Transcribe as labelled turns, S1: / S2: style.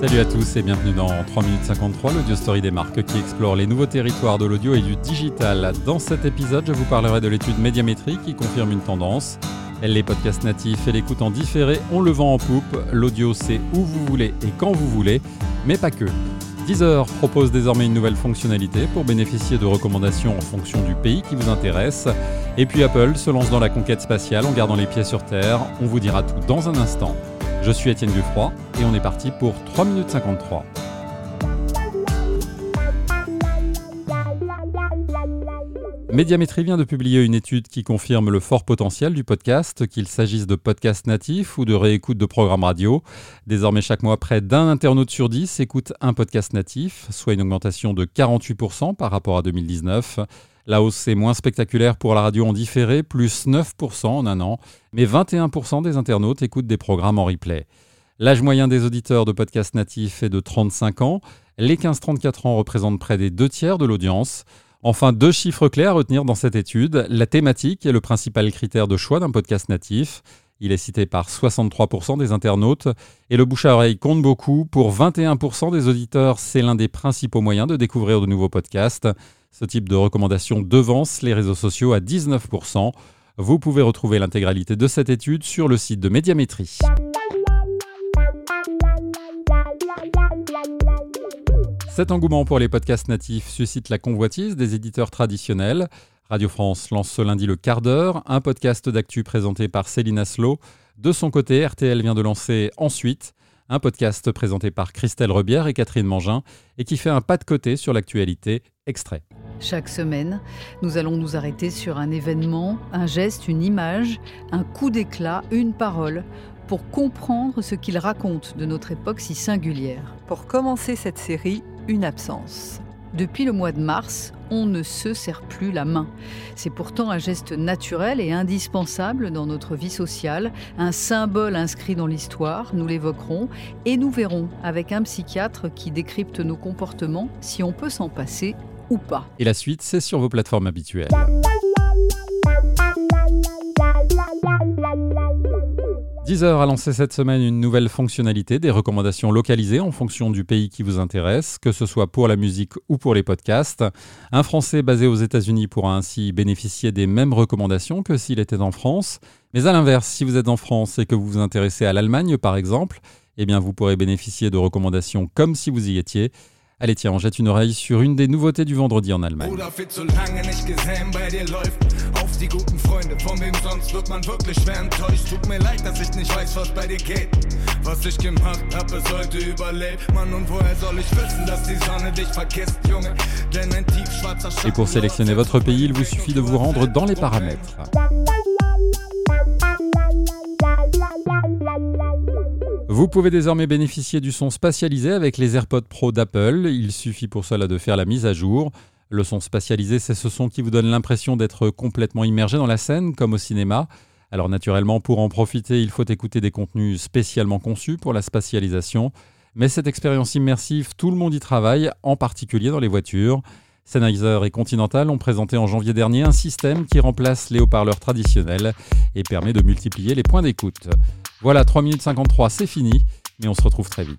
S1: Salut à tous et bienvenue dans 3 minutes 53, l'audio story des marques qui explore les nouveaux territoires de l'audio et du digital. Dans cet épisode, je vous parlerai de l'étude médiamétrie qui confirme une tendance. Les podcasts natifs et l'écoute en différé, on le vend en poupe. L'audio, c'est où vous voulez et quand vous voulez, mais pas que. Deezer propose désormais une nouvelle fonctionnalité pour bénéficier de recommandations en fonction du pays qui vous intéresse. Et puis Apple se lance dans la conquête spatiale en gardant les pieds sur Terre. On vous dira tout dans un instant. Je suis Étienne Guffroy et on est parti pour 3 minutes 53. Médiamétrie vient de publier une étude qui confirme le fort potentiel du podcast, qu'il s'agisse de podcasts natifs ou de réécoute de programmes radio. Désormais, chaque mois, près d'un internaute sur dix écoute un podcast natif, soit une augmentation de 48% par rapport à 2019. La hausse est moins spectaculaire pour la radio en différé, plus 9% en un an, mais 21% des internautes écoutent des programmes en replay. L'âge moyen des auditeurs de podcasts natifs est de 35 ans. Les 15-34 ans représentent près des deux tiers de l'audience. Enfin, deux chiffres clés à retenir dans cette étude. La thématique est le principal critère de choix d'un podcast natif. Il est cité par 63% des internautes. Et le bouche à oreille compte beaucoup. Pour 21% des auditeurs, c'est l'un des principaux moyens de découvrir de nouveaux podcasts. Ce type de recommandation devance les réseaux sociaux à 19%. Vous pouvez retrouver l'intégralité de cette étude sur le site de Médiamétrie. Cet engouement pour les podcasts natifs suscite la convoitise des éditeurs traditionnels. Radio France lance ce lundi le quart d'heure, un podcast d'actu présenté par Céline Aslo. De son côté, RTL vient de lancer Ensuite, un podcast présenté par Christelle Rebière et Catherine Mangin et qui fait un pas de côté sur l'actualité. Extrait.
S2: Chaque semaine, nous allons nous arrêter sur un événement, un geste, une image, un coup d'éclat, une parole, pour comprendre ce qu'il raconte de notre époque si singulière.
S3: Pour commencer cette série, une absence.
S2: Depuis le mois de mars, on ne se serre plus la main. C'est pourtant un geste naturel et indispensable dans notre vie sociale, un symbole inscrit dans l'histoire, nous l'évoquerons, et nous verrons avec un psychiatre qui décrypte nos comportements si on peut s'en passer
S1: Et la suite, c'est sur vos plateformes habituelles. Deezer a lancé cette semaine une nouvelle fonctionnalité, des recommandations localisées en fonction du pays qui vous intéresse, que ce soit pour la musique ou pour les podcasts. Un Français basé aux États-Unis pourra ainsi bénéficier des mêmes recommandations que s'il était en France. Mais à l'inverse, si vous êtes en France et que vous vous intéressez à l'Allemagne par exemple, eh bien vous pourrez bénéficier de recommandations comme si vous y étiez. Allez tiens, on jette une oreille sur une des nouveautés du vendredi en Allemagne. Et pour sélectionner votre pays, il vous suffit de vous rendre dans les paramètres. Vous pouvez désormais bénéficier du son spatialisé avec les AirPods Pro d'Apple. Il suffit pour cela de faire la mise à jour. Le son spatialisé, c'est ce son qui vous donne l'impression d'être complètement immergé dans la scène, comme au cinéma. Alors naturellement, pour en profiter, il faut écouter des contenus spécialement conçus pour la spatialisation. Mais cette expérience immersive, tout le monde y travaille, en particulier dans les voitures. Sennheiser et Continental ont présenté en janvier dernier un système qui remplace les haut-parleurs traditionnels et permet de multiplier les points d'écoute. Voilà, 3 minutes 53, c'est fini, mais on se retrouve très vite.